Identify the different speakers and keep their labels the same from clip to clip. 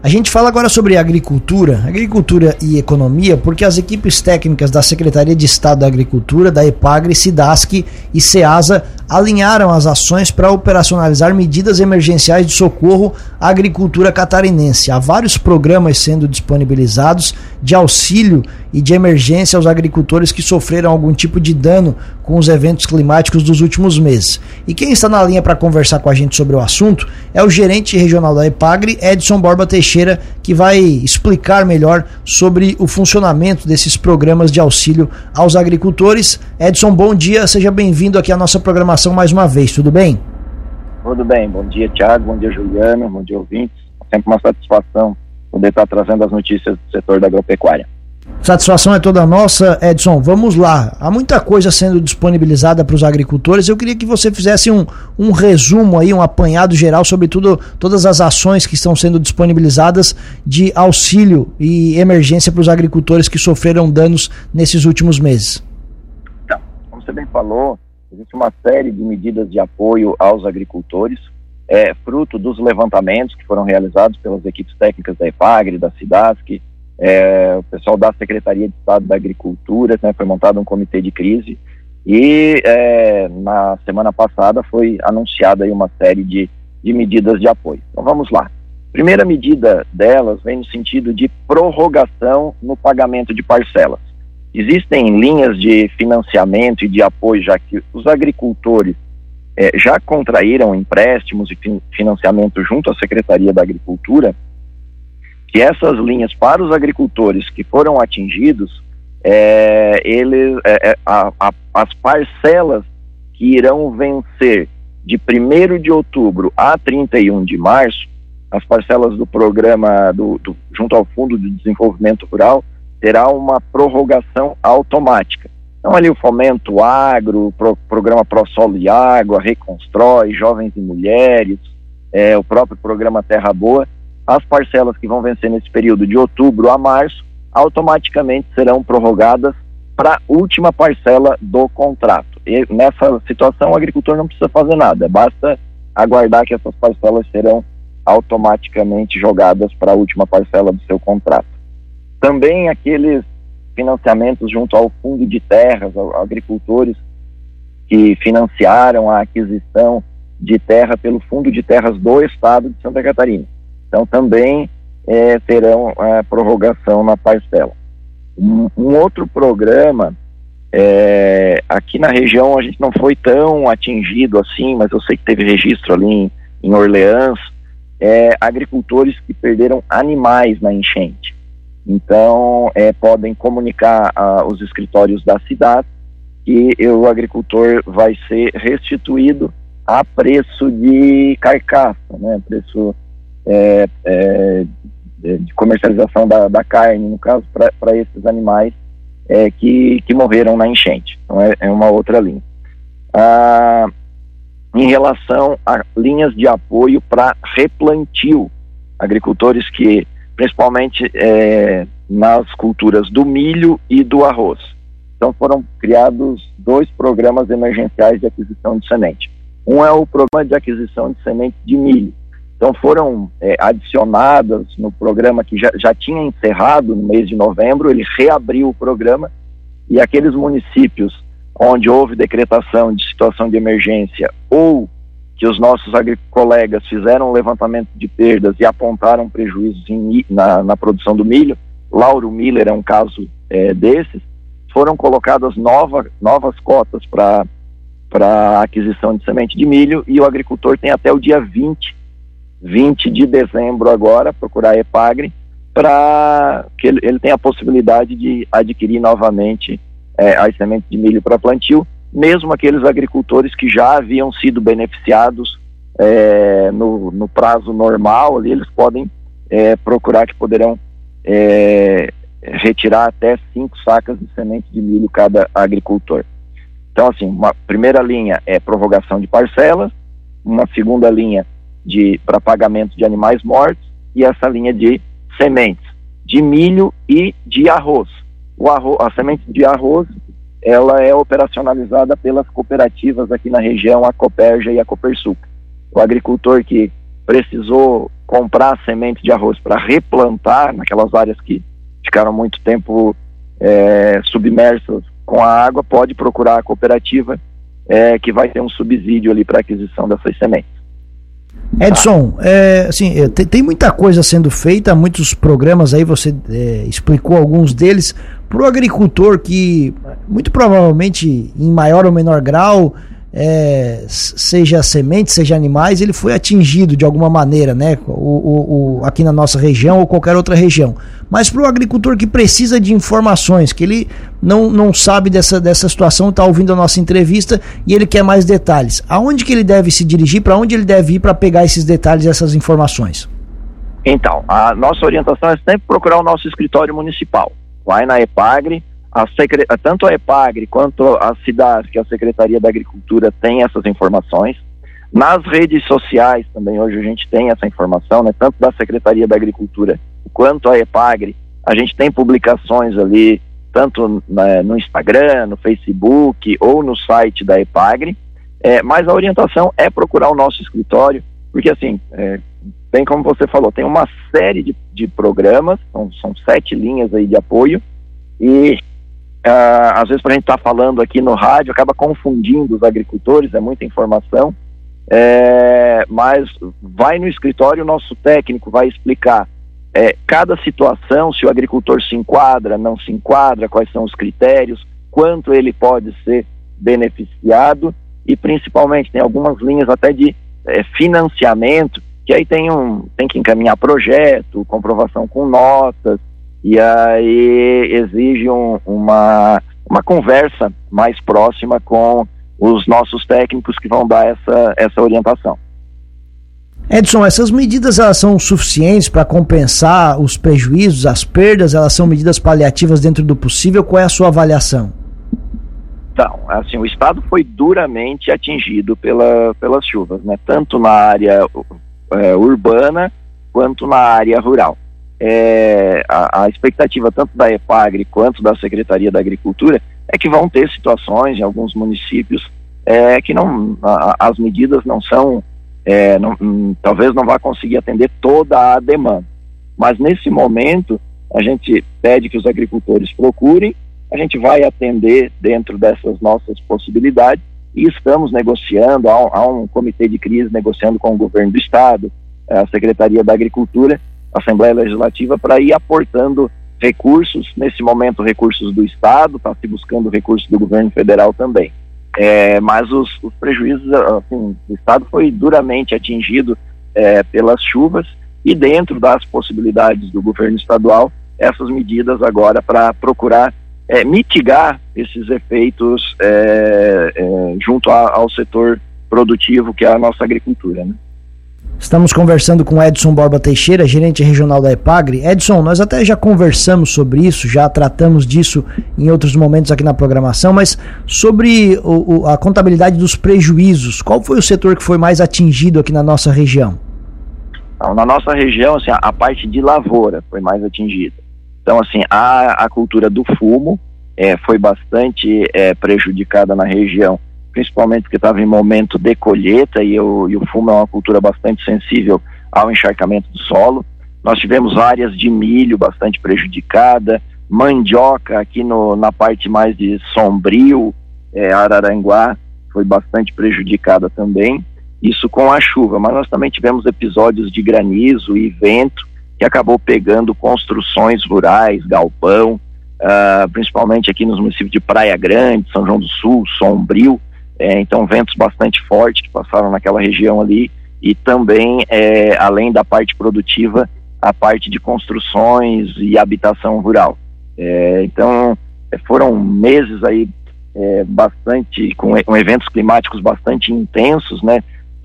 Speaker 1: A gente fala agora sobre agricultura, agricultura e economia, porque as equipes técnicas da Secretaria de Estado da Agricultura, da EPAGRE, SIDASC e SEASA alinharam as ações para operacionalizar medidas emergenciais de socorro à agricultura catarinense. Há vários programas sendo disponibilizados de auxílio e de emergência aos agricultores que sofreram algum tipo de dano com os eventos climáticos dos últimos meses. E quem está na linha para conversar com a gente sobre o assunto é o gerente regional da EPAGRE, Edson Borba Teixeira, que vai explicar melhor sobre o funcionamento desses programas de auxílio aos agricultores. Edson, bom dia, seja bem-vindo aqui à nossa programação mais uma vez, tudo bem?
Speaker 2: Tudo bem, bom dia Tiago, bom dia Juliano, bom dia ouvintes. É sempre uma satisfação poder estar trazendo as notícias do setor da agropecuária.
Speaker 1: Satisfação é toda nossa, Edson. Vamos lá. Há muita coisa sendo disponibilizada para os agricultores. Eu queria que você fizesse um, um resumo aí, um apanhado geral sobre tudo, todas as ações que estão sendo disponibilizadas de auxílio e emergência para os agricultores que sofreram danos nesses últimos meses.
Speaker 2: Então, como você bem falou, Existe uma série de medidas de apoio aos agricultores, é, fruto dos levantamentos que foram realizados pelas equipes técnicas da EPAGRE, da SIDASC, é, o pessoal da Secretaria de Estado da Agricultura, né, foi montado um comitê de crise e é, na semana passada foi anunciada uma série de, de medidas de apoio. Então vamos lá. Primeira medida delas vem no sentido de prorrogação no pagamento de parcelas. Existem linhas de financiamento e de apoio, já que os agricultores é, já contraíram empréstimos e financiamento junto à Secretaria da Agricultura, que essas linhas para os agricultores que foram atingidos, é, eles, é, é a, a, as parcelas que irão vencer de 1 de outubro a 31 de março, as parcelas do programa do, do, junto ao Fundo de Desenvolvimento Rural, terá uma prorrogação automática. Então, ali o Fomento Agro, pro, Programa ProSolo e Água, Reconstrói, Jovens e Mulheres, é, o próprio Programa Terra Boa, as parcelas que vão vencer nesse período de outubro a março, automaticamente serão prorrogadas para a última parcela do contrato. E nessa situação, o agricultor não precisa fazer nada, basta aguardar que essas parcelas serão automaticamente jogadas para a última parcela do seu contrato. Também aqueles financiamentos junto ao Fundo de Terras, agricultores que financiaram a aquisição de terra pelo Fundo de Terras do Estado de Santa Catarina. Então também é, terão a prorrogação na parcela. Um, um outro programa, é, aqui na região a gente não foi tão atingido assim, mas eu sei que teve registro ali em, em Orleans, é, agricultores que perderam animais na enchente. Então, é, podem comunicar aos escritórios da cidade que o agricultor vai ser restituído a preço de carcaça, né, preço é, é, de comercialização da, da, carne, no caso, para esses animais é, que, que morreram na enchente. Então, é, é uma outra linha. Ah, em relação a linhas de apoio para replantio, agricultores que principalmente é, nas culturas do milho e do arroz. Então foram criados dois programas emergenciais de aquisição de semente. Um é o programa de aquisição de semente de milho. Então foram é, adicionadas no programa que já, já tinha encerrado no mês de novembro, ele reabriu o programa e aqueles municípios onde houve decretação de situação de emergência ou que os nossos colegas fizeram um levantamento de perdas e apontaram prejuízos em, na, na, produção do milho, Lauro Miller é um caso é, desses, foram colocadas nova, novas cotas para para aquisição de semente de milho e o agricultor tem até o dia 20, 20 de dezembro agora, procurar a EPAGRE, para que ele, ele tenha a possibilidade de adquirir novamente é, as sementes de milho para plantio mesmo aqueles agricultores que já haviam sido beneficiados é, no, no, prazo normal, ali eles podem é, procurar que poderão é, retirar até cinco sacas de semente de milho cada agricultor. Então, assim, uma primeira linha é prorrogação de parcelas, uma segunda linha de para pagamento de animais mortos e essa linha de sementes de milho e de arroz. O arroz, a semente de arroz ela é operacionalizada pelas cooperativas aqui na região, a Coperja e a Copersuc. O agricultor que precisou comprar sementes de arroz para replantar naquelas áreas que ficaram muito tempo é, submersas com a água, pode procurar a cooperativa é, que vai ter um subsídio ali para aquisição dessas sementes.
Speaker 1: Edson, é, assim, é, tem, tem, muita coisa sendo feita, muitos programas aí, você é, explicou alguns deles, para o agricultor que, muito provavelmente, em maior ou menor grau, é, seja semente, seja animais, ele foi atingido de alguma maneira, né? O, o, o aqui na nossa região ou qualquer outra região. Mas para o agricultor que precisa de informações, que ele não, não sabe dessa, dessa situação, está ouvindo a nossa entrevista e ele quer mais detalhes. Aonde que ele deve se dirigir, para onde ele deve ir para pegar esses detalhes, essas informações?
Speaker 2: Então, a nossa orientação é sempre procurar o nosso escritório municipal. Vai na EPAGRE, a secre... tanto a EPAGRE quanto a CIDAS, que é a Secretaria da Agricultura, tem essas informações. Nas redes sociais também hoje a gente tem essa informação, né? tanto da Secretaria da Agricultura quanto a EPAGRE, a gente tem publicações ali, tanto né, no Instagram, no Facebook ou no site da EPAGRE, é, mas a orientação é procurar o nosso escritório, porque assim, é, bem como você falou, tem uma série de, de programas, são, são sete linhas aí de apoio, e Uh, às vezes, para a gente estar tá falando aqui no rádio, acaba confundindo os agricultores, é muita informação. É, mas vai no escritório, o nosso técnico vai explicar é, cada situação, se o agricultor se enquadra, não se enquadra, quais são os critérios, quanto ele pode ser beneficiado e principalmente tem algumas linhas até de é, financiamento, que aí tem, um, tem que encaminhar projeto, comprovação com notas, e aí exige um, uma, uma conversa mais próxima com os nossos técnicos que vão dar essa, essa orientação.
Speaker 1: Edson, essas medidas elas são suficientes para compensar os prejuízos, as perdas? Elas são medidas paliativas dentro do possível? Qual é a sua avaliação?
Speaker 2: Então, assim, o estado foi duramente atingido pela, pelas chuvas, né? Tanto na área é, urbana quanto na área rural é, a, a, expectativa tanto da EPAGRE quanto da Secretaria da Agricultura é que vão ter situações em alguns municípios é, que não, a, as medidas não são, é, não, hum, talvez não vá conseguir atender toda a demanda. Mas nesse momento, a gente pede que os agricultores procurem, a gente vai atender dentro dessas nossas possibilidades e estamos negociando, há um, há um comitê de crise negociando com o governo do estado, a Secretaria da Agricultura, Assembleia Legislativa para ir aportando recursos, nesse momento recursos do Estado, está se buscando recursos do governo federal também. É, mas os, os, prejuízos, assim, o Estado foi duramente atingido é, pelas chuvas e dentro das possibilidades do governo estadual, essas medidas agora para procurar é, mitigar esses efeitos é, é, junto a, ao setor produtivo que é a nossa agricultura. Né?
Speaker 1: Estamos conversando com Edson Borba Teixeira, gerente regional da EPAGRE. Edson, nós até já conversamos sobre isso, já tratamos disso em outros momentos aqui na programação, mas sobre o, o, a contabilidade dos prejuízos, qual foi o setor que foi mais atingido aqui na nossa região?
Speaker 2: Na nossa região, assim, a, parte de lavoura foi mais atingida. Então, assim, a, a cultura do fumo é, foi bastante é, prejudicada na região principalmente porque estava em momento de colheita e, o, e o fumo é uma cultura bastante sensível ao encharcamento do solo. Nós tivemos áreas de milho bastante prejudicada, mandioca aqui no, na parte mais de Sombrio, é, Araranguá, foi bastante prejudicada também. Isso com a chuva, mas nós também tivemos episódios de granizo e vento que acabou pegando construções rurais, galpão, uh, principalmente aqui nos municípios de Praia Grande, São João do Sul, Sombrio, é, então ventos bastante fortes que passaram naquela região ali e também, é, além da parte produtiva, a parte de construções e habitação rural. É, então é, foram meses aí é, bastante com, com, eventos climáticos bastante intensos, né?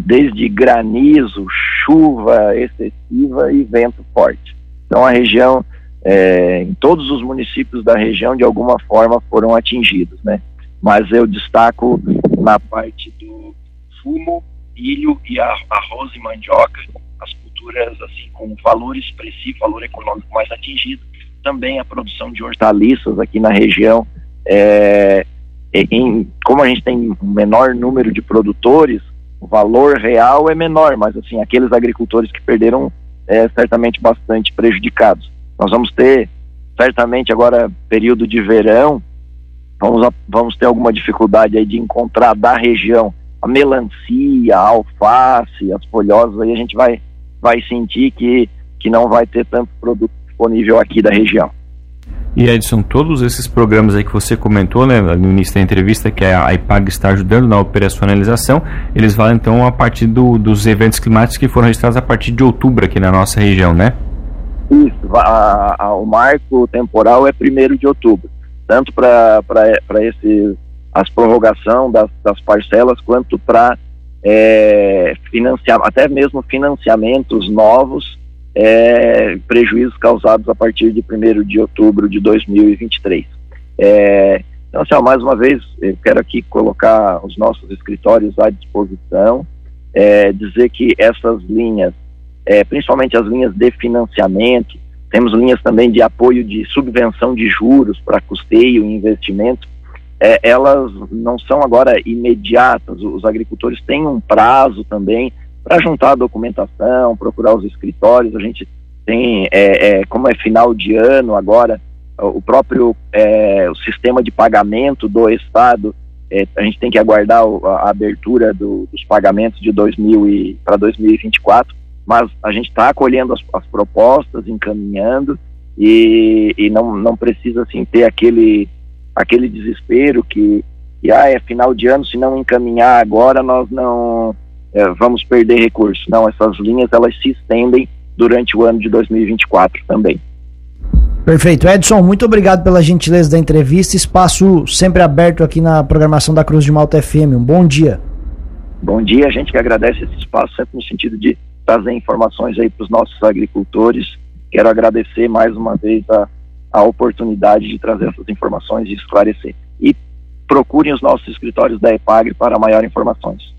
Speaker 2: Desde granizo, chuva excessiva e vento forte. Então a região, é, em todos os municípios da região de alguma forma foram atingidos, né? Mas eu destaco na parte do fumo, milho e arroz e mandioca, as culturas assim com valor expressivo, valor econômico mais atingido. Também a produção de hortaliças aqui na região. É, em, como a gente tem um menor número de produtores, o valor real é menor, mas assim, aqueles agricultores que perderam é, certamente bastante prejudicados. Nós vamos ter, certamente agora, período de verão, vamos, vamos ter alguma dificuldade aí de encontrar da região a melancia, a alface, as folhosas, aí a gente vai, vai sentir que, que não vai ter tanto produto disponível aqui da região.
Speaker 3: E Edson, todos esses programas aí que você comentou né, no início da entrevista, que a IPAG está ajudando na operacionalização, eles valem então a partir do, dos eventos climáticos que foram registrados a partir de outubro aqui na nossa região, né?
Speaker 2: Isso, a, a, o marco temporal é 1 de outubro, tanto para esse as prorrogação das, das parcelas quanto para é, financiar, até mesmo financiamentos novos é, prejuízos causados a partir de 1 de outubro de 2023. É, então, assim, ó, mais uma vez, eu quero aqui colocar os nossos escritórios à disposição, é, dizer que essas linhas, é, principalmente as linhas de financiamento, temos linhas também de apoio de subvenção de juros para custeio e investimento, é, elas não são agora imediatas, os agricultores têm um prazo também para juntar a documentação, procurar os escritórios. A gente tem, é, é, como é final de ano agora, o próprio é, o sistema de pagamento do Estado, é, a gente tem que aguardar a, abertura do, dos pagamentos de 2000 para 2024, mas a gente está acolhendo as, as, propostas, encaminhando e, e, não, não precisa assim ter aquele aquele desespero que, que ah, é final de ano, se não encaminhar agora nós não é, vamos perder recursos. Não, essas linhas elas se estendem durante o ano de 2024 também.
Speaker 1: Perfeito. Edson, muito obrigado pela gentileza da entrevista. Espaço sempre aberto aqui na programação da Cruz de Malta FM. Um bom dia.
Speaker 2: Bom dia, a gente que agradece esse espaço, sempre no sentido de trazer informações aí para os nossos agricultores. Quero agradecer mais uma vez a, a oportunidade de trazer essas informações e esclarecer. E procurem os nossos escritórios da EPAGRE para maiores informações.